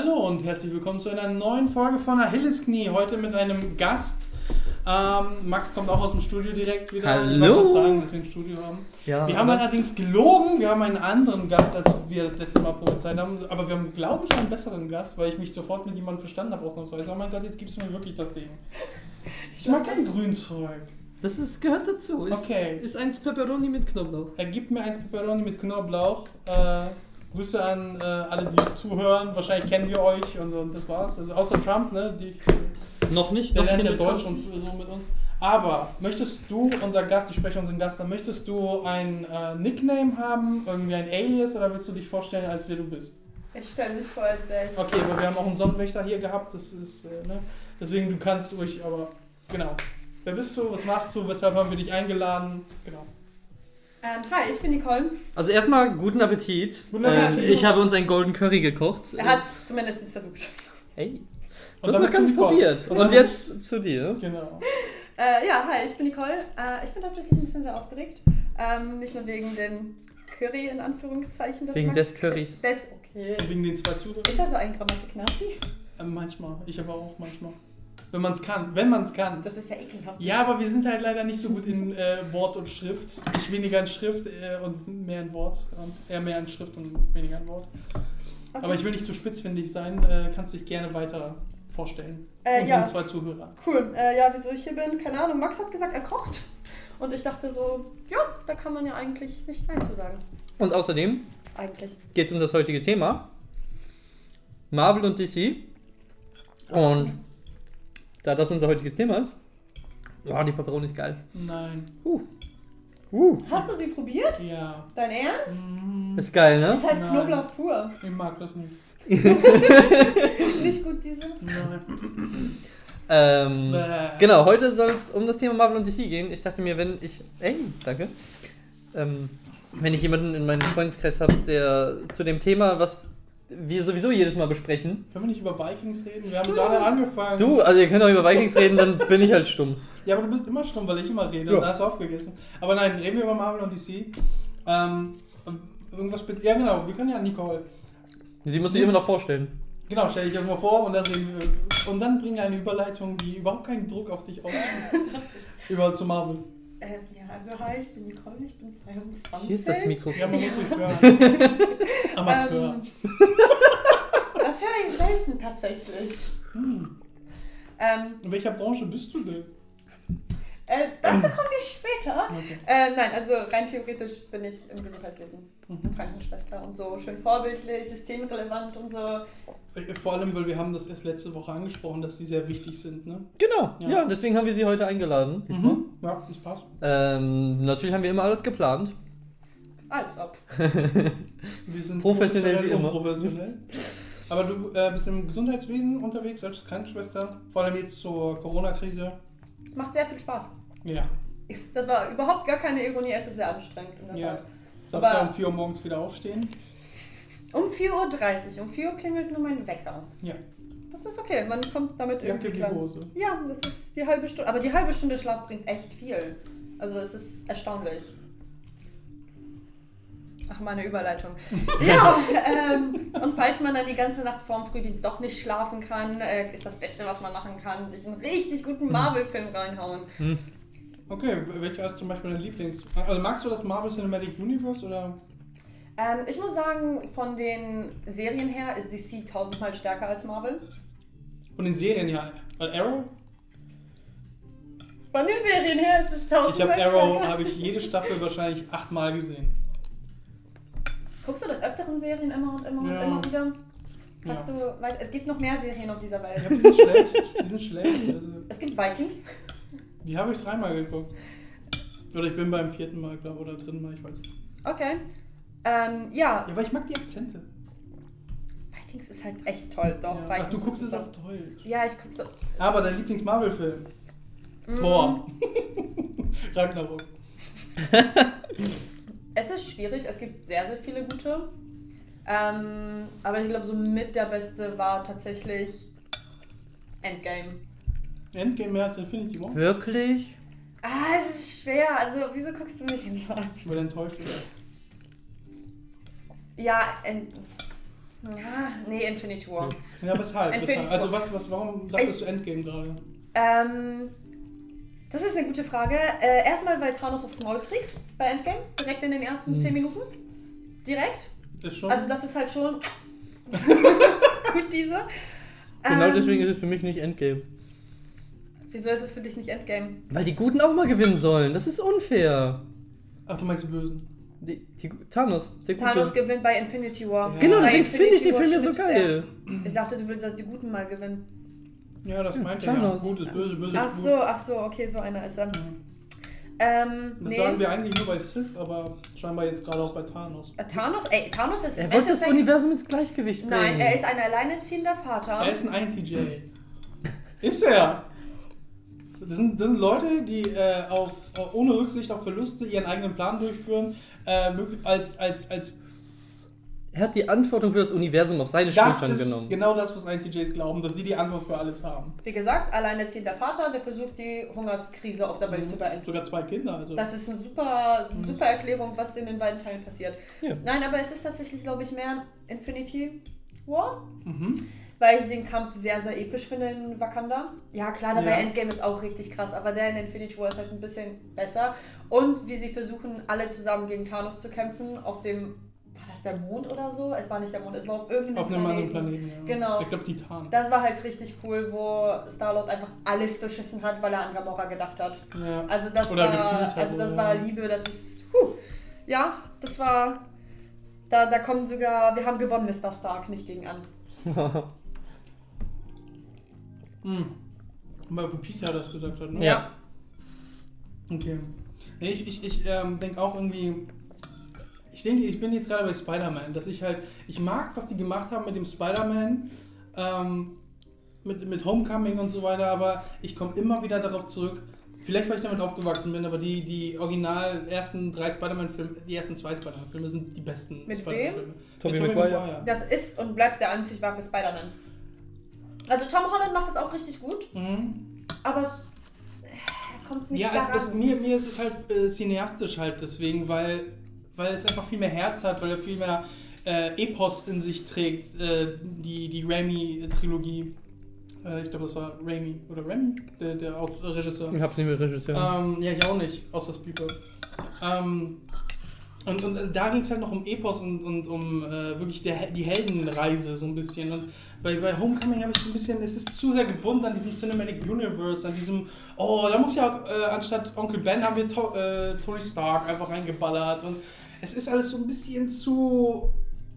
Hallo und herzlich willkommen zu einer neuen Folge von Achillesknie. Heute mit einem Gast. Ähm, Max kommt auch aus dem Studio direkt wieder. Hallo. Ich was sagen, dass wir ein Studio haben. Ja, Wir haben aber- allerdings gelogen. Wir haben einen anderen Gast, als wir das letzte Mal prophezeit haben. Aber wir haben, glaube ich, einen besseren Gast, weil ich mich sofort mit jemandem verstanden habe, ausnahmsweise. Oh mein Gott, jetzt gibst du mir wirklich das Ding. Ich mag kein Grünzeug. Das ist, gehört dazu. Ist, Okay. Ist eins Pepperoni mit Knoblauch. Er gibt mir eins Pepperoni mit Knoblauch. Äh, Grüße an äh, alle, die zuhören. Wahrscheinlich kennen wir euch und, und das war's. Also außer Trump, ne? Die, Noch nicht? der noch lernt ja Deutsch Chance. und so mit uns. Aber möchtest du, unser Gast, ich spreche unseren Gast an, möchtest du ein äh, Nickname haben, irgendwie ein Alias oder willst du dich vorstellen, als wer du bist? Ich stelle mich vor, als wäre ich. Okay, aber wir haben auch einen Sonnenwächter hier gehabt, das ist, äh, ne? Deswegen, du kannst ruhig, aber genau. Wer bist du? Was machst du? Weshalb haben wir dich eingeladen? Genau. Ähm, hi, ich bin Nicole. Also erstmal guten Appetit. Guten Ähm, Appetit. ich habe uns einen Golden Curry gekocht. Er hat es zumindest versucht. Hey. Und Du hast damit noch gar nicht probiert. Und Und, jetzt zu dir. Genau. Äh, ja, hi, ich bin Nicole. Äh, ich bin tatsächlich ein bisschen sehr aufgeregt. Ähm, nicht nur wegen dem Curry in Anführungszeichen. Das Wegen des Currys. Des, okay. Wegen den zwei Zuhörern. Ist er so ein Grammatik-Nazi? Äh, manchmal. Ich aber auch manchmal. Wenn man es kann. Wenn man es kann. Das ist ja ekelhaft. Ja, aber wir sind halt leider nicht so gut in äh, Wort und Schrift. Ich weniger in Schrift äh, und mehr in Wort. Und eher mehr in Schrift und weniger in Wort. Okay. Aber ich will nicht zu spitzfindig sein. Äh, kannst dich gerne weiter vorstellen. Äh, Unseren ja. zwei Zuhörer. Cool. Äh, ja, wieso ich hier bin? Keine Ahnung. Max hat gesagt, er kocht. Und ich dachte so, ja, da kann man ja eigentlich nicht Nein zu sagen. Und außerdem Eigentlich. geht es um das heutige Thema. Marvel und DC. Und da das unser heutiges Thema ist. Wow, die Pepperoni ist geil. Nein. Uh. Uh. Hast du sie probiert? Ja. Dein Ernst? Mm, Ist geil, ne? Ist halt Nein. Knoblauch pur. Ich mag das nicht. Nicht gut, diese. Nein. Ähm, genau, heute soll es um das Thema Marvel und DC gehen. Ich dachte mir, wenn ich. Ey, danke. Ähm, wenn ich jemanden in meinem Freundeskreis habe, der zu dem Thema, was wir sowieso jedes Mal besprechen. Können wir nicht über Vikings reden? Wir haben gerade angefangen. Du, also ihr könnt auch über Vikings reden, dann bin ich halt stumm. Ja, aber du bist immer stumm, weil ich immer rede. Ja. Und da hast du aufgegessen. Aber nein, reden wir über Marvel und DC. Ähm, irgendwas spät. Ja, genau. Wir können ja Nicole. Sie muss sich immer noch vorstellen. Genau, stell dich irgendwo vor und dann, reden wir, und dann bringe eine Überleitung, die überhaupt keinen Druck auf dich ausübt. über zu Marvel. Ähm, ja, also hi, ich bin Nicole, ich bin 22. Hier ist das Mikro. Ja, man muss dich hören. Amateur. Ähm, das höre ich selten tatsächlich. Hm. Ähm, In welcher Branche bist du denn? Äh, dazu komme ich später. Okay. Äh, nein, also rein theoretisch bin ich im Gesundheitswesen. Mhm. Krankenschwester und so. Schön vorbildlich, systemrelevant und so. Äh, Vor allem, weil wir haben das erst letzte Woche angesprochen, dass die sehr wichtig sind, ne? Genau, Ja. ja. deswegen haben wir sie heute eingeladen. diesmal. Mhm. Ja, das passt. Ähm, natürlich haben wir immer alles geplant. Als ob. Wir sind Professionell wie immer. Professionell. Aber du äh, bist im Gesundheitswesen unterwegs als Krankenschwester, vor allem jetzt zur Corona-Krise. Es macht sehr viel Spaß. Ja. Das war überhaupt gar keine Ironie, es ist sehr anstrengend in der Ja. Tat. Darfst du um 4 Uhr morgens wieder aufstehen? Um 4.30 Uhr. Um 4 Uhr klingelt nur mein Wecker. Ja. Das ist okay, man kommt damit Jacke irgendwie wie klar. Hose. Ja, das ist die halbe Stunde. Aber die halbe Stunde Schlaf bringt echt viel. Also es ist erstaunlich. Ach, meine Überleitung. Ja, ähm, und falls man dann die ganze Nacht vorm Frühdienst doch nicht schlafen kann, äh, ist das Beste, was man machen kann, sich einen richtig guten Marvel-Film reinhauen. Okay, welcher ist zum Beispiel dein Lieblings? Also magst du das Marvel Cinematic Universe oder? Ähm, ich muss sagen, von den Serien her ist DC tausendmal stärker als Marvel. Von den Serien ja. Weil Arrow? Von den Serien her ist es Ich tausendmal habe Arrow, stärker. habe ich jede Staffel wahrscheinlich achtmal gesehen. Guckst du des Öfteren Serien immer und immer Ja. und immer wieder? Hast Ja. du, weißt, es gibt noch mehr Serien auf dieser Ja, Welt. die sind schlecht. Die sind schlecht. Also, Es gibt Vikings. die habe ich dreimal geguckt. Oder ich bin beim vierten Mal, glaube oder dritten Mal, ich weiß nicht. Okay. Ähm, ja, Ja, weil ich mag die Akzente. Vikings ist halt echt toll. Doch, Ja. Ach, du guckst es auf Deutsch. Ja, ich guck so. Aber dein Lieblings-Marvel-Film? Mm, Thor. Ragnarok. Es ist schwierig, es gibt sehr, sehr viele gute. Ähm, aber ich glaube, so mit der beste war tatsächlich Endgame. Endgame mehr als Infinity War. Wirklich? Ah, es ist schwer. Also, wieso guckst du mich hin? Ich bin enttäuscht. Oder? Ja, End Ah, nee, Infinity War. Ja, weshalb? Infinity weshalb? Also was, was, warum dachtest Ich- du Endgame gerade? Ähm, das ist eine gute Frage. Äh, erstmal, weil Thanos aufs Maul kriegt bei Endgame, direkt in den ersten Hm. 10 Minuten. Direkt. Ist schon. Also das ist halt schon gut diese. Genau Ähm, deswegen ist es für mich nicht Endgame. Wieso ist es für dich nicht Endgame? Weil die Guten auch mal gewinnen sollen. Das ist unfair. Ach, du meinst die Bösen. Die, die, Thanos, der Gute. Thanos gewinnt bei Infinity War. Ja. Genau, deswegen finde ich den Film ja so schnipst er. geil. Ich dachte, du willst, dass die Guten mal gewinnen. Ja, das Ja, meint er ja. Thanos. Gut ist böse, böse Ach ist so, gut. ach so, okay, so einer ist er. Mhm. Ähm, Das nee. sagen wir eigentlich nur bei Sith, aber scheinbar jetzt gerade auch bei Thanos. Äh, Thanos, ey, Thanos ist Er wollte das Universum ins Gleichgewicht bringen. Nein, er ist ein alleinerziehender Vater. Er ist ein INTJ. Ist er? Das sind, das sind Leute, die äh, auf, ohne Rücksicht auf Verluste ihren eigenen Plan durchführen, äh, als, als, als Er hat die Verantwortung für das Universum auf seine das Schultern ist genommen. genau das, was INTJs glauben, dass sie die Antwort für alles haben. Wie gesagt, alleinerziehender Vater, der versucht, die Hungerskrise auf der Welt zu beenden. Sogar zwei Kinder. Also. Das ist eine super, super Erklärung, was in den beiden Teilen passiert. Ja. Nein, aber es ist tatsächlich, glaube ich, mehr Infinity War, mhm. weil ich den Kampf sehr, sehr episch finde in Wakanda. Ja, klar, der Ja. bei Endgame ist auch richtig krass, aber der in Infinity War ist halt ein bisschen besser. Und wie sie versuchen, alle zusammen gegen Thanos zu kämpfen, auf dem, das der Mond oder so? Es war nicht der Mond, es war auf irgendeinem Auf einem anderen Planeten. Ja. Genau. Ich glaube Titan. Das war halt richtig cool, wo Star-Lord einfach alles verschissen hat, weil er an Gamora gedacht hat. ja. Also das Oder war, also das oder- war Liebe, das ist, puh. ja, das war, da, da kommt sogar, wir haben gewonnen, Mr. Stark, nicht gegen an. Hm. Weil wo Peter das gesagt hat, ne? Ja. Okay. Nee, ich ich, ich ähm, denke auch irgendwie. Ich denke, ich bin jetzt gerade bei Spider-Man, dass ich halt. Ich mag, was die gemacht haben mit dem Spider-Man, ähm, mit, mit Homecoming und so weiter, aber ich komme immer wieder darauf zurück. Vielleicht, weil ich damit aufgewachsen bin, aber die, die original ersten drei Spider-Man-Filme, die ersten zwei Spider-Man-Filme sind die besten Mit Spider-Man-Filme. Tobey Mit Maguire. Das ist und bleibt der einzig wahre Spider-Man. Also Tom Holland macht das auch richtig gut, Mhm. aber er kommt nicht Ja, es daran. ist, mir, mir ist es halt äh, cineastisch halt deswegen, weil, weil es einfach viel mehr Herz hat, weil er viel mehr äh, Epos in sich trägt, äh, die, die Raimi-Trilogie. Äh, ich glaube, das war Raimi oder Raimi, der, der Aut- äh, Regisseur. Ich hab's nicht mehr Regisseur. Ähm, ja, ich auch nicht, außer Spielberg. Ähm, und, und da ging es halt noch um Epos und, und um äh, wirklich der, die Heldenreise so ein bisschen. Und bei, bei Homecoming habe ich so ein bisschen, es ist zu sehr gebunden an diesem Cinematic Universe, an diesem, oh, da muss ja äh, anstatt Onkel Ben haben wir to äh, Tony Stark einfach reingeballert. Und es ist alles so ein bisschen zu.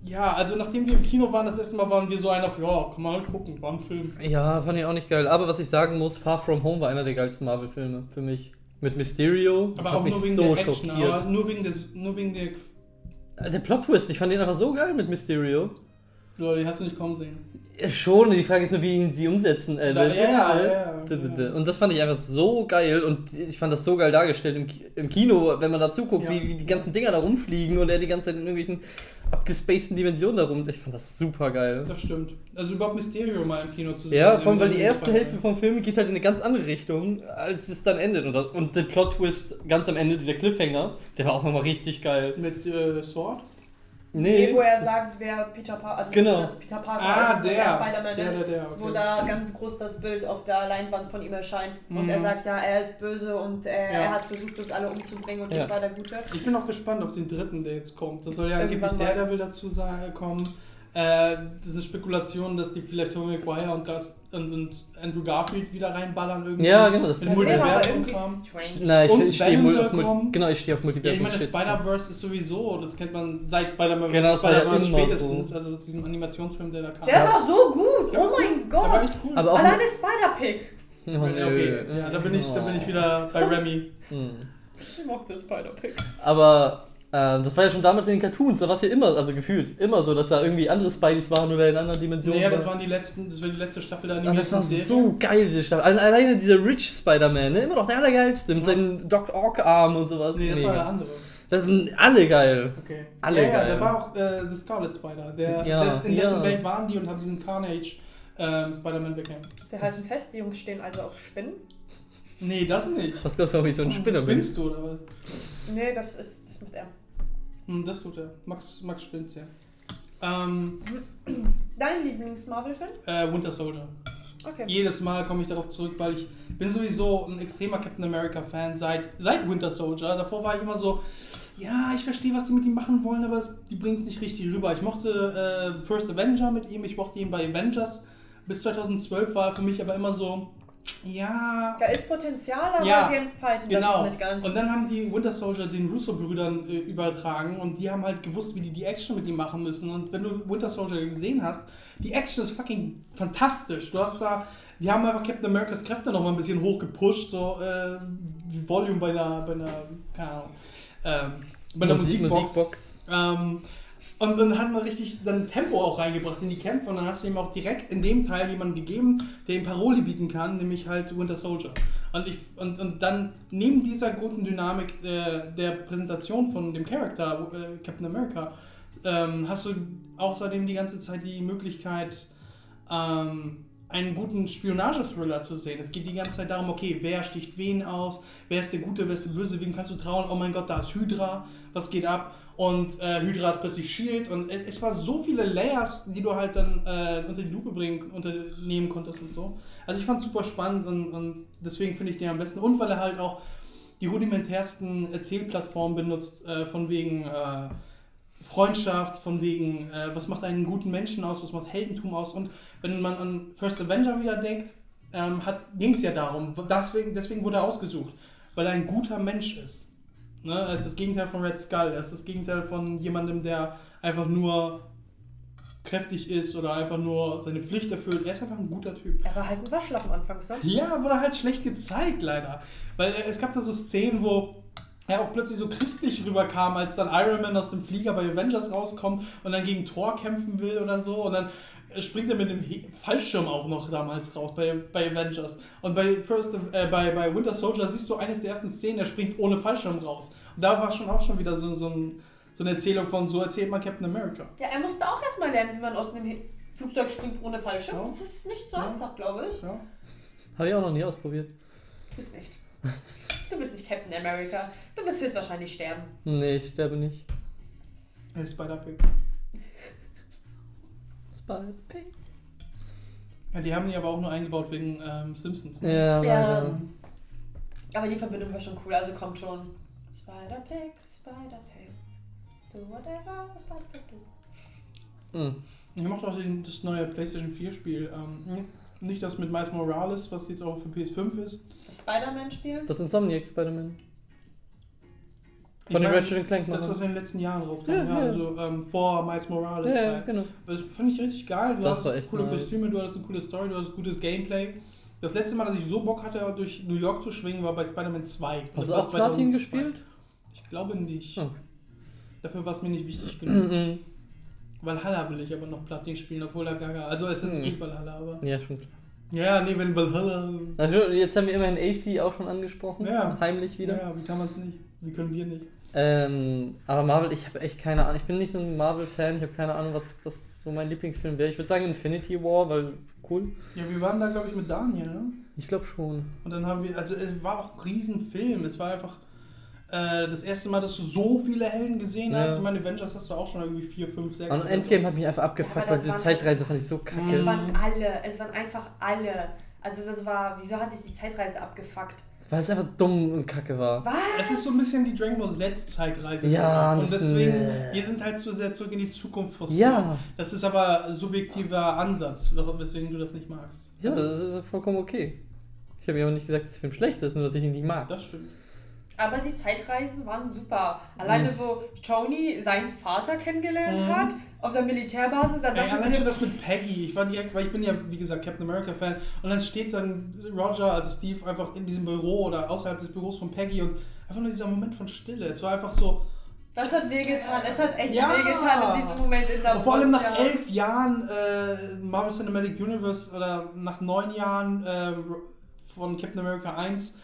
Ja, also nachdem wir im Kino waren, das erste Mal waren wir so einer, ja, kann man halt gucken, war ein Film. Ja, fand ich auch nicht geil. Aber was ich sagen muss, Far From Home war einer der geilsten Marvel-Filme für mich. Mit Mysterio. Das Aber hat auch mich nur wegen so der Action, schockiert. nur wegen, des, nur wegen der Der Plot-Twist, ich fand den einfach so geil mit Mysterio. So, die hast du nicht kommen sehen. Ja, Schon, die Frage ist nur, wie ihn sie umsetzen. Äh, Da- das- ja, ja, ja, ja. Und das fand ich einfach so geil und ich fand das so geil dargestellt im, im Kino, wenn man da zuguckt, Ja. wie, wie die ganzen Dinger da rumfliegen und er die ganze Zeit in irgendwelchen abgespaceden Dimensionen da rum. Ich fand das super geil. Das stimmt. Also überhaupt Mysterio mal im Kino zu sehen. Ja, vor allem, weil die erste. Hälfte vom Film geht halt in eine ganz andere Richtung, als es dann endet. Und, das, und der Plot-Twist ganz am Ende, dieser Cliffhanger, der war auch nochmal richtig geil. Mit äh, Sword? Nee, wo er sagt, wer Peter Parker, also Genau. dass Peter Parker Ah, ist, der. er Spider-Man Der, ist. der, der, okay. Wo da ganz groß das Bild auf der Leinwand von ihm erscheint. Und Mhm. er sagt, ja, er ist böse und äh, Ja. er hat versucht, uns alle umzubringen und Ja. ich war der Gute. Ich bin auch gespannt auf den dritten, der jetzt kommt. Das soll ja angeblich Irgendwann mal. Daredevil dazu sagen, kommen. Äh, diese Spekulation, dass die vielleicht Tobey Maguire und, Gus, und, und Andrew Garfield wieder reinballern irgendwie. Ja, genau, das In Das wäre aber Multiversum irgendwie strange. Na, ich, Und ich stehe mul- auf kommen. Genau, ich stehe auf Ja, Multiversum. ich meine. Spider-Verse ist sowieso, das kennt man seit Spider-Man Genau, das war ja spätestens, also diesem Animationsfilm, der da kam. Der war so gut! Ja, oh mein Der war Gott! echt cool. Aber auch Alleine Spider-Pig! Oh, ja, okay. Ja, da bin ich, da bin ich wieder bei Remy. Hm. Ich mochte Spider-Pig. Aber ähm, das war ja schon damals in den Cartoons, da war es ja immer, also gefühlt, immer so, dass da irgendwie andere Spideys waren oder in anderen Dimensionen. Naja, das waren. die letzten, das war die letzte Staffel der Und das war Serie. so geil, diese Staffel. Alle- Alleine dieser Rich Spider-Man, ne? immer noch der allergeilste, mit Ja. seinen Doc Ock-Arm und sowas. Nee, das Mega. war der andere. Das sind alle geil. Okay. Alle ja, ja, geil. der war auch äh, The Scarlet Spider. Der, Ja, des, in dessen ja. Welt waren die und haben diesen Carnage ähm, Spider-Man bekämpft. Wir halten fest, die Jungs stehen also auf Spinnen. Nee, das nicht. Was glaubst du, ob ich so ein Spinner bin? Spinnst du oder was? Nee, das ist das macht er. Hm, das tut er. Max, Max spinnt ja. Ähm, Dein Lieblings-Marvel-Film? äh, Winter Soldier. Okay. Jedes Mal komme ich darauf zurück, weil ich bin sowieso ein extremer Captain America Fan seit, seit Winter Soldier. Davor war ich immer so, ja, ich verstehe, was die mit ihm machen wollen, aber es, die bringen es nicht richtig rüber. Ich mochte äh, First Avenger mit ihm, ich mochte ihn bei Avengers. Bis 2012 war er für mich aber immer so, ja, Da ist Potenzial, aber Ja, sie entfalten das Genau. noch nicht ganz. Und dann haben die Winter Soldier den Russo-Brüdern äh, übertragen und die haben halt gewusst, wie die die Action mit ihm machen müssen. Und wenn du Winter Soldier gesehen hast, die Action ist fucking fantastisch. Du hast da, die haben einfach Captain Americas Kräfte noch mal ein bisschen hochgepusht, so äh, wie Volume bei einer, bei einer, keine Ahnung, ähm, bei einer Musik, Musikbox. Musikbox. Ähm, und dann hat man richtig dann Tempo auch reingebracht in die Kämpfe und dann hast du ihm auch direkt in dem Teil jemanden gegeben, der ihm Paroli bieten kann, nämlich halt Winter Soldier. Und, ich, und, und dann neben dieser guten Dynamik äh, der Präsentation von dem Charakter äh, Captain America ähm, hast du außerdem die ganze Zeit die Möglichkeit, ähm, einen guten Spionage-Thriller zu sehen. Es geht die ganze Zeit darum, okay, wer sticht wen aus, wer ist der Gute, wer ist der Böse, wem kannst du trauen, oh mein Gott, da ist Hydra, was geht ab? Und äh, Hydra ist plötzlich Shield und äh, es war so viele Layers, die du halt dann äh, unter die Lupe bringen, unternehmen konntest und so. Also ich fand es super spannend und, und deswegen finde ich den am besten. Und weil er halt auch die rudimentärsten Erzählplattformen benutzt, äh, von wegen äh, Freundschaft, von wegen, äh, was macht einen guten Menschen aus, was macht Heldentum aus. Und wenn man an First Avenger wieder denkt, ähm, ging es ja darum, deswegen, deswegen wurde er ausgesucht, weil er ein guter Mensch ist. Ne? Er ist das Gegenteil von Red Skull, er ist das Gegenteil von jemandem, der einfach nur kräftig ist oder einfach nur seine Pflicht erfüllt. Er ist einfach ein guter Typ. er war halt ein Waschlappen anfangs, ne? Ja, wurde halt schlecht gezeigt, leider. Weil äh, es gab da so Szenen, wo er auch plötzlich so christlich rüberkam, als dann Iron Man aus dem Flieger bei Avengers rauskommt und dann gegen Thor kämpfen will oder so. Und dann äh, springt er mit dem Fallschirm auch noch damals raus bei, bei Avengers. Und bei, First, äh, bei, bei Winter Soldier siehst du eines der ersten Szenen, er springt ohne Fallschirm raus. Und da war schon auch schon wieder so, so, ein, so eine Erzählung von, so erzählt man Captain America. Ja, er musste auch erstmal lernen, wie man aus dem He- Flugzeug springt ohne Fallschirm. Ja. Das ist nicht so Ja. einfach, glaube ich. Ja. Habe ich auch noch nie ausprobiert. Du bist nicht. Du bist nicht Captain America. Du wirst höchstwahrscheinlich sterben. Nee, ich sterbe nicht. Ist Spider-Pig. Spider-Pig. Ja, die haben die aber auch nur eingebaut wegen ähm, Simpsons. ne? Ja, Ja. Aber die Verbindung war schon cool, also kommt schon. Spider-Pig, Spider-Pig. Do whatever Spider-Pig do. Hm. Ich mochte auch den, das neue PlayStation 4 Spiel. Ähm, nicht das mit Miles Morales, was jetzt auch für PS5 ist. Das Spider-Man-Spiel? Das Insomniac Spider-Man. Ich Von den meine, Ratchet Clank Das, was in den letzten Jahren rauskam, Ja, ja, ja. also ähm, vor Miles Morales. Ja, ja, genau. Das fand ich richtig geil. Du Das hast war echt coole nice. Kostüme, du hattest eine coole Story, du hattest gutes Gameplay. Das letzte Mal, dass ich so Bock hatte, durch New York zu schwingen, war bei Spider-Man 2. Das Hast du war auch Platin 2002. gespielt? Ich glaube nicht. Oh. Dafür war es mir nicht wichtig genug. Valhalla will ich aber noch Platin spielen, obwohl er Gaga. Also es ist Mhm. nicht Valhalla, aber. Ja, schon klar. Ja, nee, wenn Valhalla. Also, jetzt haben wir immerhin AC auch schon angesprochen. Ja. Heimlich wieder. Ja, wie kann man es nicht? Wie können wir nicht? Ähm, aber Marvel, ich habe echt keine Ahnung. Ich bin nicht so ein Marvel-Fan. Ich habe keine Ahnung, was, was so mein Lieblingsfilm wäre. Ich würde sagen Infinity War, weil cool. Ja, wir waren da, glaube ich, mit Daniel, ne? Ich glaube schon. Und dann haben wir, also es war auch ein Riesenfilm. Es war einfach äh, das erste Mal, dass du so viele Helden gesehen hast. Ja. Ich meine, Avengers hast du auch schon irgendwie 4, 5, 6. Und Endgame hat mich einfach abgefuckt, weil diese Zeitreise fand ich so Es kacke. waren alle, es waren einfach alle. Also das war, wieso hat sich die Zeitreise abgefuckt? Weil es einfach dumm und kacke war. Was? Es ist so ein bisschen die Dragon Ball Z-Zeitreise. Ja, und das- deswegen, nee. wir sind halt zu sehr zurück in die Zukunft forciert. Ja. Das ist aber subjektiver Ansatz, weswegen du das nicht magst. Ja, das ist vollkommen okay. Ich habe ja auch nicht gesagt, dass der Film schlecht ist, nur dass ich ihn nicht mag. Das stimmt. Aber die Zeitreisen waren super. Alleine Mhm. wo Tony seinen Vater kennengelernt Mhm. hat, auf der Militärbasis, dann Ey, dachte allein sie schon das mit Peggy. Ich war direkt, weil ich bin ja, wie gesagt, Captain America Fan. Und dann steht dann Roger, also Steve, einfach in diesem Büro oder außerhalb des Büros von Peggy und einfach nur dieser Moment von Stille. Es war einfach so. das hat wehgetan. Es hat echt Ja. wehgetan in diesem Moment in der vor allem nach ja. elf Jahren äh, Marvel Cinematic Universe oder nach neun Jahren äh, von Captain America 1,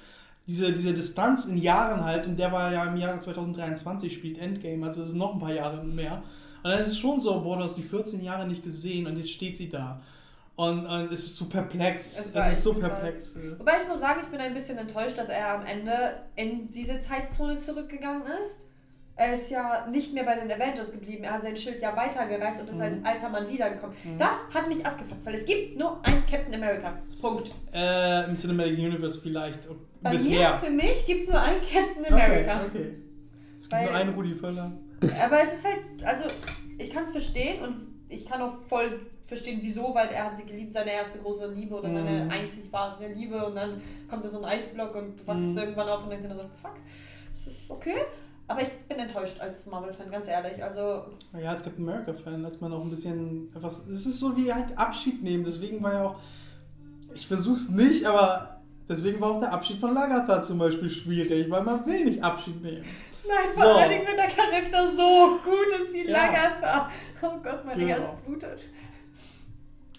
diese, diese Distanz in Jahren halt, und der war ja im Jahre 2023, spielt Endgame, also es ist noch ein paar Jahre mehr. Und dann ist es schon so, boah, du hast die 14 Jahre nicht gesehen und jetzt steht sie da. Und, und es ist so perplex. Es Es, ist so echt krass. perplex. Wobei ich muss sagen, ich bin ein bisschen enttäuscht, dass er am Ende in diese Zeitzone zurückgegangen ist. er ist ja nicht mehr bei den Avengers geblieben. Er hat sein Schild ja weitergereicht und ist Mhm. als alter Mann wiedergekommen. Mhm. Das hat mich abgefuckt, weil es gibt nur einen Captain America. Punkt. Äh, Im Cinematic Universe vielleicht. Bei mir, Bisher. für mich gibt es nur einen Captain America. Okay, okay. Es gibt Weil- nur einen Rudi Völler. Aber es ist halt, also ich kann es verstehen und ich kann auch voll verstehen, wieso, weil er hat sie geliebt, seine erste große Liebe oder seine Mhm. einzig wahre Liebe und dann kommt da so ein Eisblock und du wachst Mhm. irgendwann auf und denkst dir so, fuck, das ist okay. Aber ich bin enttäuscht als Marvel-Fan, ganz ehrlich. Also, Ja, als Captain America-Fan ist man auch ein bisschen einfach. Es ist so wie halt Abschied nehmen. Deswegen war ja auch. Ich versuch's nicht, aber deswegen war auch der Abschied von Lagatha zum Beispiel schwierig, weil man will nicht Abschied nehmen. nein, So. vor allen Dingen, wenn der Charakter so gut ist wie Ja. Lagarta. Oh Gott, meine Genau. Herz blutet.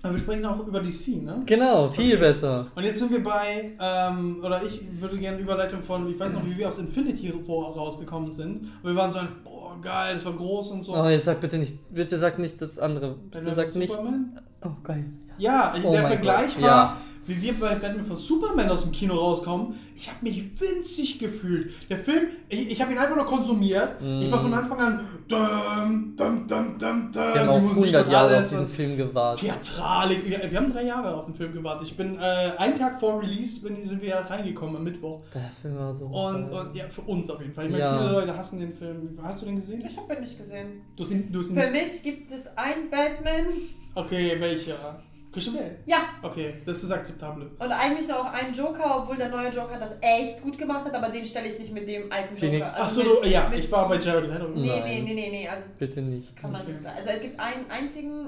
Aber wir sprechen auch über DC, ne? Genau, viel Okay. besser. Und jetzt sind wir bei, ähm, oder ich würde gerne Überleitung von, ich weiß noch, wie wir aus Infinity rausgekommen sind. Und wir waren so ein, boah, geil, das war groß und so. Oh, jetzt sag bitte nicht, bitte sag nicht das andere. Bitte sag nicht. Superman? Oh, geil. Ja, Oh der mein Vergleich Gott, war, ja. Wie wir bei Batman vs. Superman aus dem Kino rauskommen. Ich habe mich winzig gefühlt. Der Film, ich, ich habe ihn einfach nur konsumiert. Ich war von Anfang an, dum, dum, dum, dum, dum, Wir haben auch Musik 100 und Jahre auf diesen Film gewartet. Theatralik. Wir, wir haben drei Jahre auf den Film gewartet. Ich bin äh, einen Tag vor Release bin, sind wir ja reingekommen am Mittwoch. Der Film war so. Und, und ja, für uns auf jeden Fall. Ich meine, Ja. viele Leute hassen den Film. Hast du den gesehen? Ich habe ihn nicht gesehen. Du hast ihn, du hast ihn Für nicht. mich gibt es einen Batman. Okay, welcher? Christian Bale. Ja, Okay, das ist akzeptabel. Und eigentlich noch einen Joker, obwohl der neue Joker das echt gut gemacht hat, aber den stelle ich nicht mit dem alten Phoenix. Joker. Ach so, mit- du, ja, mit- ich war bei Jared Leto. Nee, nee, Nein. nee, nee, nee, also Bitte nicht. kann man nicht. Also es gibt einen einzigen,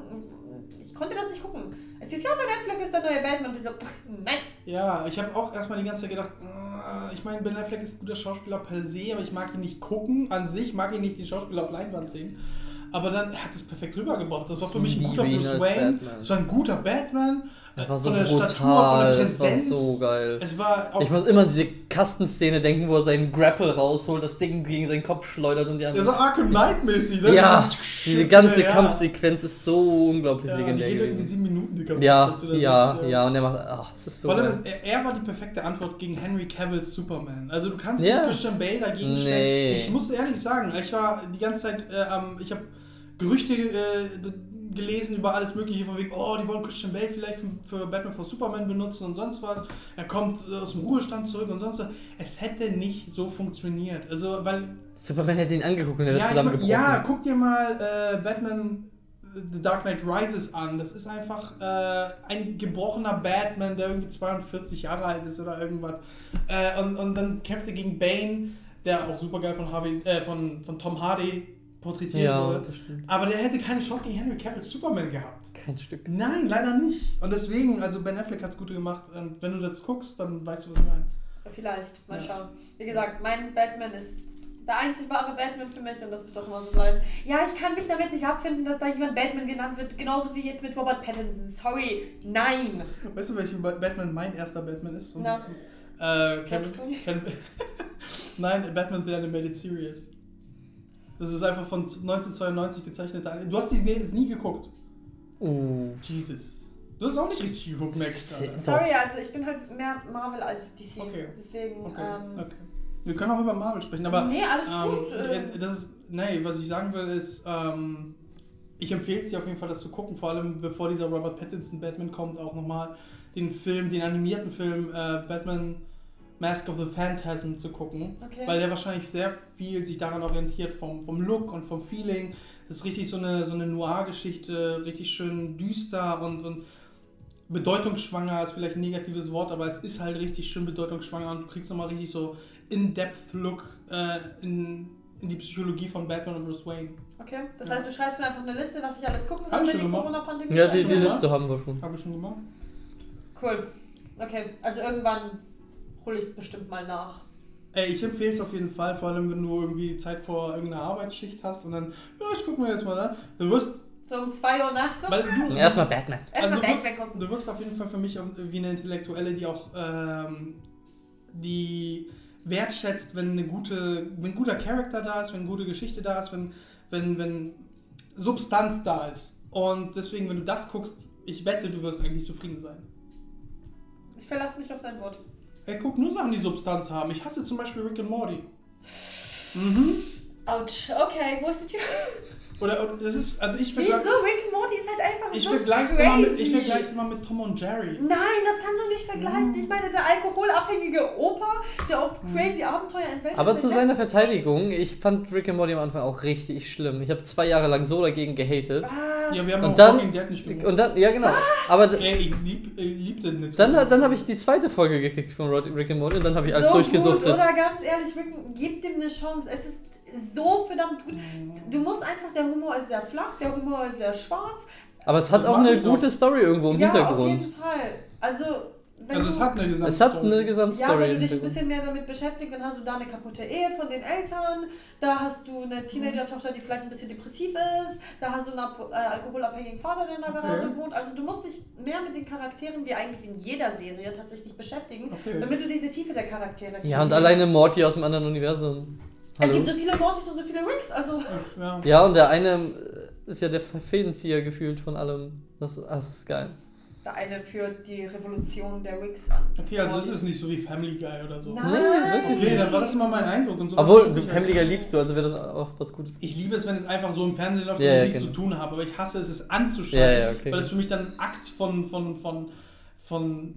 ich konnte das nicht gucken. Es ist ja, Ben Affleck ist der neue Batman und die so, nein. Ja, ich habe auch erstmal die ganze Zeit gedacht, äh, ich meine, Ben Affleck ist ein guter Schauspieler per se, aber ich mag ihn nicht gucken an sich, mag ihn nicht die Schauspieler auf Leinwand sehen. Aber dann, er hat es perfekt rübergebracht. Das war für mich ein guter Bruce Wayne. Batman. Es war ein guter Batman. Das war so von der brutal. Statur, von der das war Präsenz. so geil. Es war Ich muss immer an diese Kastenszene denken, wo er seinen Grapple rausholt, das Ding gegen seinen Kopf schleudert und die der anderen. so Arkham Knight-mäßig. ne? Ja, diese ganze ja. Kampfsequenz ist so unglaublich Ja, die legendär geht irgendwie sieben Minuten, die Ja, Kampfsequenz ja, sechs, ja, und er macht, ach, das ist so Vor allem, ist, er, er war die perfekte Antwort gegen Henry Cavills Superman. Also du kannst Ja. nicht Christian Bale dagegen Nee. stellen. Ich muss ehrlich sagen, ich war die ganze Zeit äh, am, ich habe Gerüchte äh, gelesen über alles mögliche, von wegen, oh, die wollen Christian Bale vielleicht für, Batman vs. Superman benutzen und sonst was. Er kommt äh, aus dem Ruhestand zurück und sonst was. Es hätte nicht so funktioniert. Also, weil Superman hätte ihn angeguckt und er ja, zusammengebrochen. ja, guck dir mal äh, Batman äh, The Dark Knight Rises an. Das ist einfach äh, ein gebrochener Batman, der irgendwie 42 Jahre alt ist oder irgendwas. Äh, und, und dann kämpft er gegen Bane, der auch super geil von, Harvey, äh, von, von Tom Hardy porträtiert ja, wurde. das stimmt. Aber der hätte keine Chance gegen Henry Cavill's Superman gehabt. Kein Stück. Nein, leider nicht. Und deswegen, also Ben Affleck hat es gut gemacht. Und wenn du das guckst, dann weißt du, was ich meine. Vielleicht, mal Ja. schauen. Wie gesagt, mein Batman ist der einzig wahre Batman für mich und das wird doch immer so bleiben. Ja, ich kann mich damit nicht abfinden, dass da jemand Batman genannt wird, genauso wie jetzt mit Robert Pattinson. Sorry, nein. Weißt du, welcher Batman mein erster Batman ist? Und- Na. Äh, Kevin? Kevin, Nein, Batman The Animated Series. Das ist einfach von 1992 gezeichnet. Du hast die jetzt nie geguckt. Uh. Jesus. Du hast auch nicht richtig geguckt, Max. Sorry, also ich bin halt mehr Marvel als DC. Okay. Deswegen, Okay, ähm, okay. Wir können auch über Marvel sprechen, aber nee, alles ähm, gut. äh, das ist, nee, was ich sagen will ist, ähm, ich empfehle es dir auf jeden Fall, das zu gucken, vor allem bevor dieser Robert Pattinson Batman kommt, auch nochmal den Film, den animierten Film äh, Batman Mask of the Phantasm zu gucken. Okay. Weil der wahrscheinlich sehr viel sich daran orientiert, vom, vom Look und vom Feeling. Das ist richtig so eine, so eine Noir-Geschichte, richtig schön düster und, und bedeutungsschwanger ist vielleicht ein negatives Wort, aber es ist halt richtig schön bedeutungsschwanger und du kriegst nochmal richtig so In-Depth-Look äh, in, in die Psychologie von Batman und Bruce Wayne. okay, das Ja. heißt, du schreibst mir einfach eine Liste, was ich alles gucken soll, wenn schon die gemacht. Corona-Pandemie Ja, die, die? Liste haben wir schon. Habe ich schon gemacht. Cool. Okay, also irgendwann hole ich es bestimmt mal nach. Ey, ich empfehle es auf jeden Fall, vor allem wenn du irgendwie Zeit vor irgendeiner Arbeitsschicht hast und dann, ja, ich guck mir jetzt mal an. Du wirst, So um 2 Uhr nachts. Weil du, Erstmal Batman. Erstmal also du, Batman wirkst, gucken. du wirkst auf jeden Fall für mich wie eine Intellektuelle, die auch ähm, die wertschätzt, wenn eine gute, wenn ein guter Charakter da ist, wenn eine gute Geschichte da ist, wenn, wenn, wenn Substanz da ist. Und deswegen, wenn du das guckst, ich wette, du wirst eigentlich zufrieden sein. Ich verlasse mich auf dein Wort. Ey, guck nur Sachen, die Substanz haben. Ich hasse zum Beispiel Rick and Morty. Mhm. Autsch, okay, wo ist die Tür? Oder das ist, also ich Wieso? vergleiche Rick and Morty ist halt einfach ich so vergleich's crazy. immer mit, ich vergleich's immer mit Tom und Jerry. Nein, das kannst du nicht vergleichen. Ich meine, der alkoholabhängige Opa, der auf Mhm. crazy Abenteuer entwählt Aber zu seiner Verteidigung, ich fand Rick and Morty am Anfang auch richtig schlimm. Ich habe zwei Jahre lang so dagegen gehatet. Was? Ja, wir haben Und auch dann- Walking Dead nicht geguckt. Und dann, ja genau. Aber d- Ey, ich lieb, äh, liebte den jetzt. dann, dann habe ich die zweite Folge gekriegt von Rick and Morty und dann habe ich alles so durchgesuchtet. Gut, oder ganz ehrlich, Rick, gib dem eine Chance. Es ist so verdammt gut. Du musst einfach, der Humor ist sehr flach, der Humor ist sehr schwarz. Aber es hat Das auch eine ich doch. gute Story irgendwo im ja, auf Hintergrund. jeden Fall. Also, wenn Also du, es hat eine Gesamtstory. Es hat eine ja, Gesamtstory wenn du dich ein bisschen mehr damit beschäftigst, dann hast du da eine kaputte Ehe von den Eltern, da hast du eine Teenager-Tochter, die vielleicht ein bisschen depressiv ist, da hast du einen äh, alkoholabhängigen Vater, der in der Okay. Garage wohnt. Also du musst dich mehr mit den Charakteren, wie eigentlich in jeder Serie, tatsächlich beschäftigen, Okay. damit du diese Tiefe der Charaktere Ja, und kriegst. alleine Morty aus dem anderen Universum. Es Hallo. gibt so viele Mortys und so viele Ricks, also... Ja. Ja, und der eine äh, ist ja der Fädenzieher gefühlt von allem. Das, das ist geil. Der eine führt die Revolution der Wicks an. Okay, also es ist nicht so wie Family Guy oder so. Nein. Nee, wirklich Okay, dann war das immer mein Eindruck. Und Obwohl, du Family Guy liebst du, also wäre das auch was Gutes. Ich liebe es, wenn es einfach so im Fernsehen läuft Ja, und ja, ich nichts genau. zu tun habe, aber ich hasse es, es anzuschauen, Ja, ja, okay. weil es für mich dann ein Akt von, von, von, von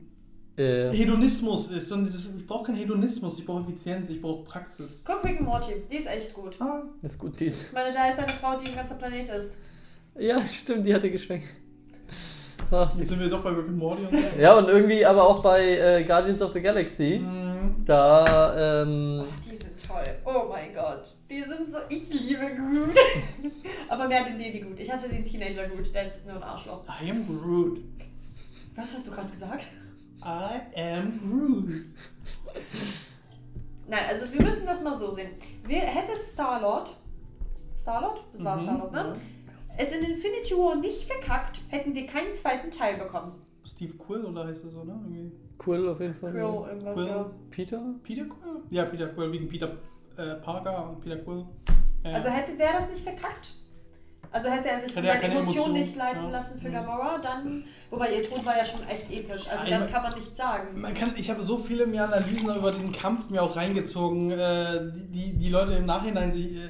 Äh, Hedonismus ist. Und dieses, ich brauche keinen Hedonismus, ich brauche Effizienz, ich brauche Praxis. Guck Rick and Morty, die ist echt gut. Ah, ist gut, dies. Ich meine, da ist eine Frau, die ein ganzer Planet ist. Ja, stimmt, die hatte geschwenkt. Ach, jetzt sind wir doch bei Rick and Morty und so. Ja, und irgendwie aber auch bei äh, Guardians of the Galaxy. Mhm. Da, ähm, Die sind toll. Oh mein Gott. Die sind so, ich liebe Groot. Aber mehr den Baby gut. Ich hasse den Teenager gut. Der ist nur ein Arschloch. I am Groot. Was hast du gerade gesagt? I am Groot. Nein, also wir müssen das mal so sehen. Wir, hätte Star-Lord, Star-Lord? Das war Mhm, Star-Lord, ne? Es in Infinity War nicht verkackt, hätten wir keinen zweiten Teil bekommen. Steve Quill oder heißt er so, ne? Irgendwie. cool auf jeden Fall. Quill, irgendwas, Quill. ja. Peter? Peter Quill? Ja, Peter Quill, wegen Peter äh, Parker und Peter Quill. Ja, ja. Also hätte der das nicht verkackt? Also hätte er sich von Hätte Emotionen Emotionen, nicht leiten ja. lassen für Mhm. Gamora, dann. Wobei ihr Tod war ja schon echt episch. Also das ich- kann man nicht sagen. Man kann, ich habe so viele mir Analysen über diesen Kampf mir auch reingezogen, äh, die, die Leute im Nachhinein sich äh,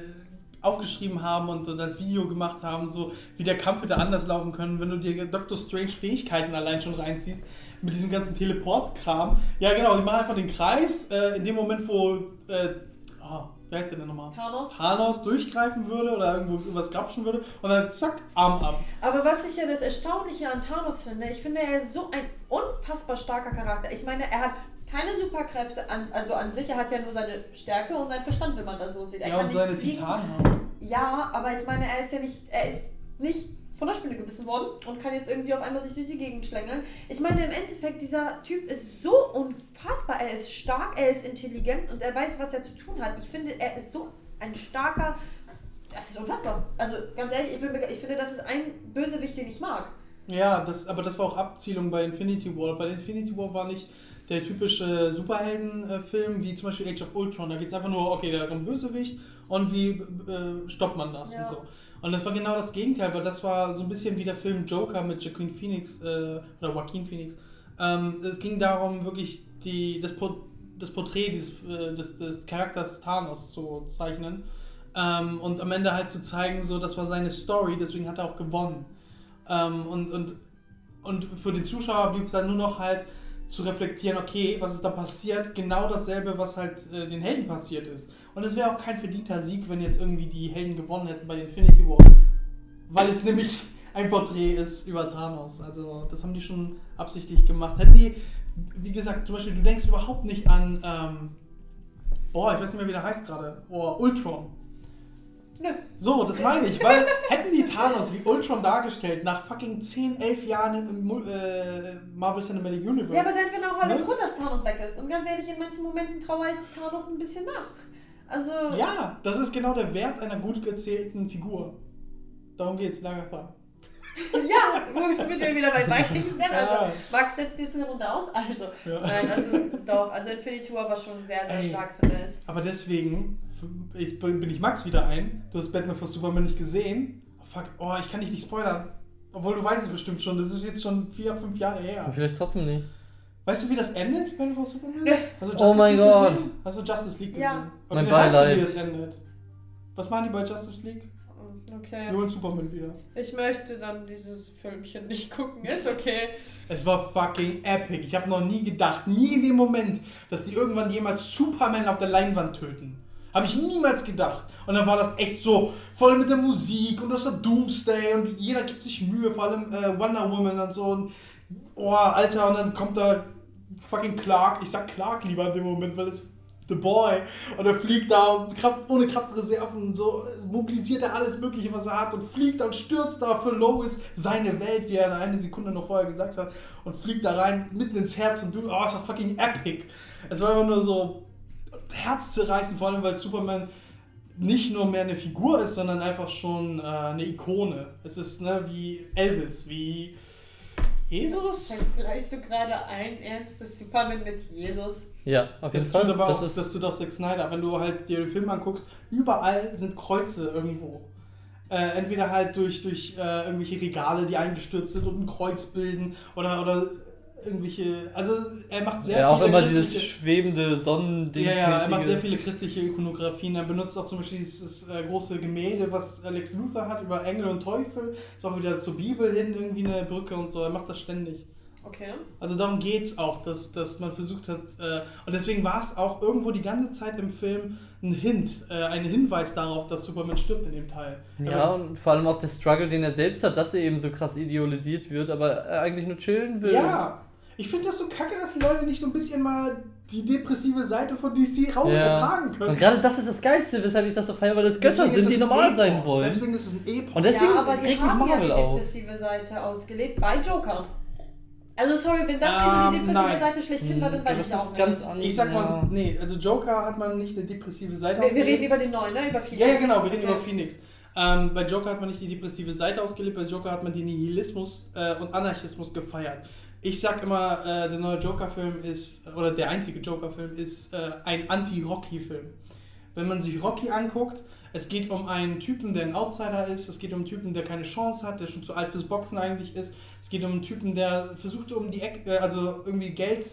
aufgeschrieben haben und, und als Video gemacht haben, so wie der Kampf hätte anders laufen können, wenn du dir Doctor Strange Fähigkeiten allein schon reinziehst, mit diesem ganzen Teleport-Kram. Ja genau, die machen einfach den Kreis, äh, in dem Moment, wo, äh, ah, wie heißt der denn nochmal? Thanos. Thanos durchgreifen würde oder irgendwo was grapschen würde und dann zack, Arm ab. Aber was ich ja das Erstaunliche an Thanos finde, ich finde, er ist so ein unfassbar starker Charakter. Ich meine, er hat keine Superkräfte, an, also an sich, er hat ja nur seine Stärke und seinen Verstand, wenn man das so sieht. Er Ja, kann und nicht seine fliegen. Titanen haben. Ja, aber ich meine, er ist ja nicht, er ist nicht von der Spinne gebissen worden und kann jetzt irgendwie auf einmal sich durch die Gegend schlängeln. Ich meine, im Endeffekt, dieser Typ ist so unfassbar. Er ist stark, er ist intelligent und er weiß, was er zu tun hat. Ich finde, er ist so ein starker. Das ist unfassbar. Also ganz ehrlich, ich, bin, ich finde, das ist ein Bösewicht, den ich mag. Ja, das, aber das war auch Abzielung bei Infinity War, weil Infinity War war nicht der typische Superheldenfilm wie zum Beispiel Age of Ultron. Da geht es einfach nur, okay, da kommt ein Bösewicht und wie äh, stoppt man das Ja. und so. Und das war genau das Gegenteil, weil das war so ein bisschen wie der Film Joker mit Joaquin Phoenix äh, oder Joaquin Phoenix. Ähm, es ging darum, wirklich die, das, Por- das Porträt dieses, äh, des, des Charakters Thanos zu zeichnen ähm, und am Ende halt zu zeigen, so das war seine Story, deswegen hat er auch gewonnen. Ähm, und, und, und für den Zuschauer blieb dann nur noch halt zu reflektieren, okay, was ist da passiert? Genau dasselbe, was halt äh, den Helden passiert ist. Und es wäre auch kein verdienter Sieg, wenn jetzt irgendwie die Helden gewonnen hätten bei Infinity War. Weil es nämlich ein Porträt ist über Thanos. Also das haben die schon absichtlich gemacht. Hätten die, wie gesagt, zum Beispiel, du denkst überhaupt nicht an, ähm, oh, ich weiß nicht mehr, wie der heißt gerade, oh, Ultron. Nö. So, das meine ich, weil hätten die Thanos wie Ultron dargestellt, nach fucking 10, 11 Jahren im äh, Marvel Cinematic Universe. Ja, aber dann wären auch alle Ne? froh, dass Thanos weg ist. Und ganz ehrlich, in manchen Momenten traue ich Thanos ein bisschen nach. Also. ja, das ist genau der Wert einer gut erzählten Figur. Darum geht's, Lagerfeuer. Ja, womit wir wieder bei Vikings wären. Also, Ja. Max setzt jetzt eine Runde aus. Also, Ja. nein, also doch. Also, Infinity War war schon sehr, sehr Ey. stark, finde ich. Aber deswegen ich, bin ich Max wieder ein. Du hast Batman vs. Superman nicht gesehen. Oh, fuck, oh, ich kann dich nicht spoilern. Obwohl du weißt es bestimmt schon. Das ist jetzt schon vier, fünf Jahre her. Vielleicht trotzdem nicht. Weißt du, wie das endet, Batman vs. Superman? Ja. Oh mein League Gott. Gesehen? Hast du Justice League Ja. gesehen? Mein dann weißt du, Beileid. wie das endet. Was machen die bei Justice League? Okay. Die holen Superman wieder. Ich möchte dann dieses Filmchen nicht gucken. Ist okay. Es war fucking epic. Ich habe noch nie gedacht, nie in dem Moment, dass die irgendwann jemals Superman auf der Leinwand töten. Habe ich niemals gedacht. Und dann war das echt so voll mit der Musik und das war Doomsday und jeder gibt sich Mühe, vor allem äh, Wonder Woman und so. Und, oh, Alter, und dann kommt da fucking Clark. Ich sag Clark lieber in dem Moment, weil es The Boy. Und er fliegt da und Kraft, ohne Kraftreserven und so mobilisiert er alles Mögliche, was er hat und fliegt da und stürzt da für Lois seine Welt, wie er eine Sekunde noch vorher gesagt hat, und fliegt da rein, mitten ins Herz und du, oh, es war fucking epic. Es war einfach nur so herzzerreißend, vor allem weil Superman nicht nur mehr eine Figur ist, sondern einfach schon äh, eine Ikone. Es ist ne, wie Elvis, wie Jesus. Vergleichst du gerade ein ernstes Superman mit Jesus? Ja, auf jeden Das Fall. tut aber Das auch, ist, das tut auch Zack Snyder. Wenn du halt dir den Film anguckst, überall sind Kreuze irgendwo. Äh, entweder halt durch, durch äh, irgendwelche Regale, die eingestürzt sind und ein Kreuz bilden oder, oder irgendwelche. Also er macht sehr ja, auch viele immer christliche- dieses schwebende Sonnending. Ja, ja, er macht sehr viele christliche Ikonografien. Er benutzt auch zum Beispiel dieses äh, große Gemälde, was Alex Luthor hat, über Engel und Teufel. Ist auch wieder zur Bibel hin, irgendwie eine Brücke und so. Er macht das ständig. Okay. Also darum geht's auch, dass, dass man versucht hat, äh, und deswegen war es auch irgendwo die ganze Zeit im Film ein Hint, äh, ein Hinweis darauf, dass Superman stirbt in dem Teil. Ja, Aber- und vor allem auch der Struggle, den er selbst hat, dass er eben so krass idealisiert wird, aber er eigentlich nur chillen will. ja. Ich finde das so kacke, dass die Leute nicht so ein bisschen mal die depressive Seite von DC raus Ja. ertragen können. Und gerade das ist das Geilste, weshalb ich das so feiere, weil das Götter Deswegen sind, die normal Epos. sein wollen. Deswegen ist es ein Epos. Und deswegen ja, aber die haben Marvel ja die auf. depressive Seite ausgelebt bei Joker. Also sorry, wenn das diese Ähm, die depressive nein. Seite schlechthin war, dann weiß das ich auch ist ganz nicht. anders. ich sag mal, ja. nee, also Joker hat man nicht eine depressive Seite Wir, wir ausgelebt. reden über den neuen, ne? Über Phoenix. Ja, ja, genau, wir reden Okay. über Phoenix. Ähm, bei Joker hat man nicht die depressive Seite ausgelebt, bei Joker hat man den Nihilismus äh, und Anarchismus gefeiert. Ich sag immer, äh, der neue Joker-Film ist, oder der einzige Joker-Film ist äh, ein Anti-Rocky-Film. Wenn man sich Rocky anguckt, es geht um einen Typen, der ein Outsider ist, es geht um einen Typen, der keine Chance hat, der schon zu alt fürs Boxen eigentlich ist, es geht um einen Typen, der versucht um die Ecke, äh, also irgendwie Geld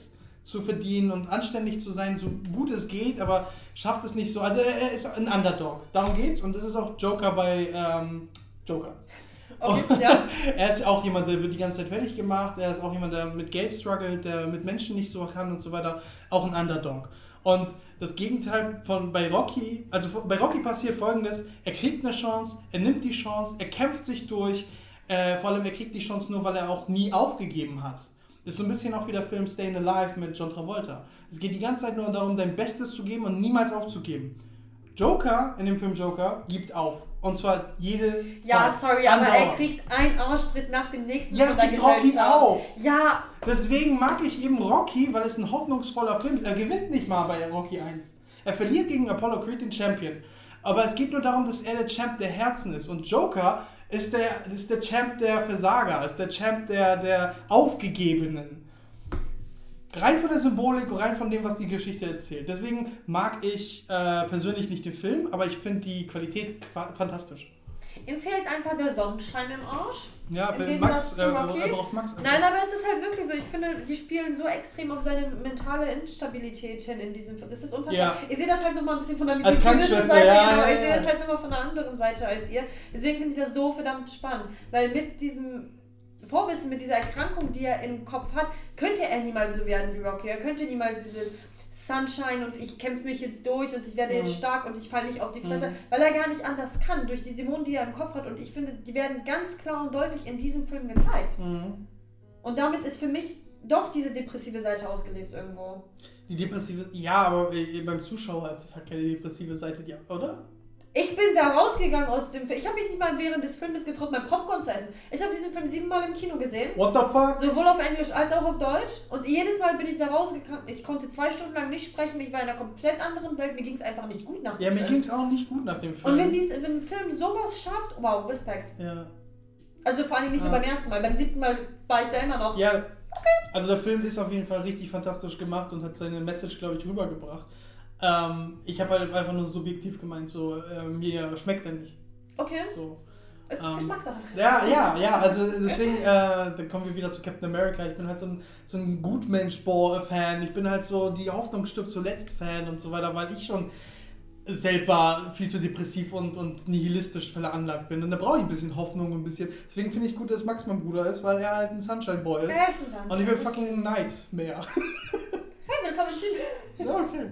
zu verdienen und anständig zu sein, so gut es geht, aber schafft es nicht so. Also er ist ein Underdog. Darum geht's und das ist auch Joker bei ähm, Joker. Okay, ja. Er ist auch jemand, der wird die ganze Zeit fertig gemacht. Er ist auch jemand, der mit Geld struggelt, der mit Menschen nicht so kann und so weiter. Auch ein Underdog. Und das Gegenteil von bei Rocky, also bei Rocky passiert folgendes: Er kriegt eine Chance, er nimmt die Chance, er kämpft sich durch. Äh, vor allem, er kriegt die Chance nur, weil er auch nie aufgegeben hat. Ist so ein bisschen auch wie der Film Staying Alive mit John Travolta. Es geht die ganze Zeit nur darum, dein Bestes zu geben und niemals aufzugeben. Joker, in dem Film Joker, gibt auf. Und zwar jede Ja, Zeit. sorry, aber er kriegt einen Arschtritt nach dem nächsten Ja, das gibt Rocky auch. Ja, Deswegen mag ich eben Rocky, weil es ein hoffnungsvoller Film ist. Er gewinnt nicht mal bei Rocky 1. Er verliert gegen Apollo Creed, den Champion. Aber es geht nur darum, dass er der Champ der Herzen ist. Und Joker ist der, ist der Champ der Versager, ist der Champ der, der Aufgegebenen. Rein von der Symbolik, rein von dem, was die Geschichte erzählt. Deswegen mag ich äh, persönlich nicht den Film, aber ich finde die Qualität qua- fantastisch. ihm fehlt einfach der Sonnenschein im Arsch. Ja, für Max, äh, er braucht Max. einfach. Nein, aber es ist halt wirklich so. Ich finde, die spielen so extrem auf seine mentale Instabilität hin in diesem Film. Das ist unfassbar. Ja. Ich sehe das halt nochmal ein bisschen von der medizinischen Seite. ja, genau. ja, Ich sehe das halt nochmal von der anderen Seite als ihr. Deswegen finde ich das so verdammt spannend. Weil mit diesem Vorwissen, mit dieser Erkrankung, die er im Kopf hat, könnte er niemals so werden wie Rocky. Er könnte niemals dieses Sunshine und ich kämpfe mich jetzt durch und ich werde jetzt Mhm. stark und ich falle nicht auf die Fresse, Mhm. weil er gar nicht anders kann, durch die Dämonen, die er im Kopf hat. Und ich finde, die werden ganz klar und deutlich in diesem Film gezeigt. Mhm. Und damit ist für mich doch diese depressive Seite ausgelebt irgendwo. Die depressive, ja, aber äh, beim Zuschauer ist es halt keine depressive Seite, die, oder? Ich bin da rausgegangen aus dem Film. Ich habe mich nicht mal während des Filmes getraut, mein Popcorn zu essen. Ich habe diesen Film siebenmal im Kino gesehen. What the fuck? Sowohl auf Englisch als auch auf Deutsch. Und jedes Mal bin ich da rausgegangen. Ich konnte zwei Stunden lang nicht sprechen. Ich war in einer komplett anderen Welt. Mir ging es einfach nicht gut nach dem Ja, mir Film. ging es auch nicht gut nach dem Film. Und wenn, dies, wenn ein Film sowas schafft, wow, Respekt. ja. Also vor allem nicht nur Ja. beim ersten Mal. Beim siebten Mal war ich da immer noch. ja, also der Film ist auf jeden Fall richtig fantastisch gemacht und hat seine Message, glaube ich, rübergebracht. Ähm, ich habe halt einfach nur subjektiv gemeint, so, äh, mir schmeckt er nicht. Okay, So. es ist Ähm, Geschmackssache. Ja, ja, ja, also deswegen, äh, dann kommen wir wieder zu Captain America. Ich bin halt so ein, so ein Gutmensch-Fan. Ich bin halt so die Hoffnung stirbt zuletzt Fan und so weiter, weil ich schon selber viel zu depressiv und, und nihilistisch veranlagt bin. Und da brauche ich ein bisschen Hoffnung und ein bisschen. Deswegen finde ich gut, dass Max mein Bruder ist, weil er halt ein Sunshine Boy ist. Er ist ein Sunshine. Und ich bin fucking Nightmare. Hey, willkommen Team. Ja, okay.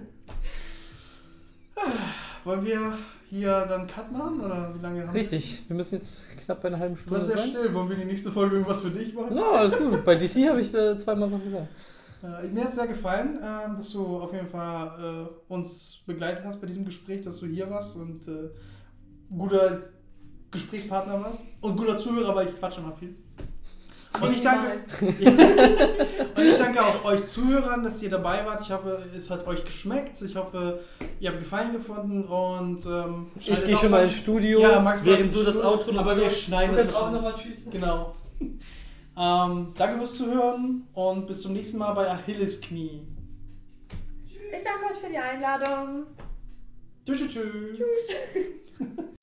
Wollen wir hier dann Cut machen? Oder wie lange haben? Richtig, wir müssen jetzt knapp bei einer halben Du Stunde warst sehr sein. still. Wollen wir die nächste Folge irgendwas für dich machen? Ja, alles gut. Bei DC habe ich äh, zweimal was gesagt. Äh, mir hat es sehr gefallen, ähm, dass du auf jeden Fall äh, uns begleitet hast bei diesem Gespräch, dass du hier warst und äh, guter Gesprächspartner warst und guter Zuhörer, weil ich quatsche immer viel. Und ich danke, und ich danke auch euch Zuhörern, dass ihr dabei wart. Ich hoffe, es hat euch geschmeckt. Ich hoffe, ihr habt Gefallen gefunden und ähm, Ich gehe schon mal ins Studio, Ja, Max während du das Outro Studio, noch aber wir schneiden Du das kannst auch nochmal Tschüss. Genau. ähm, danke fürs Zuhören und bis zum nächsten Mal bei Achilles Knie. Ich danke euch für die Einladung. Tschüss, tschüss. tschüss. Tschüss.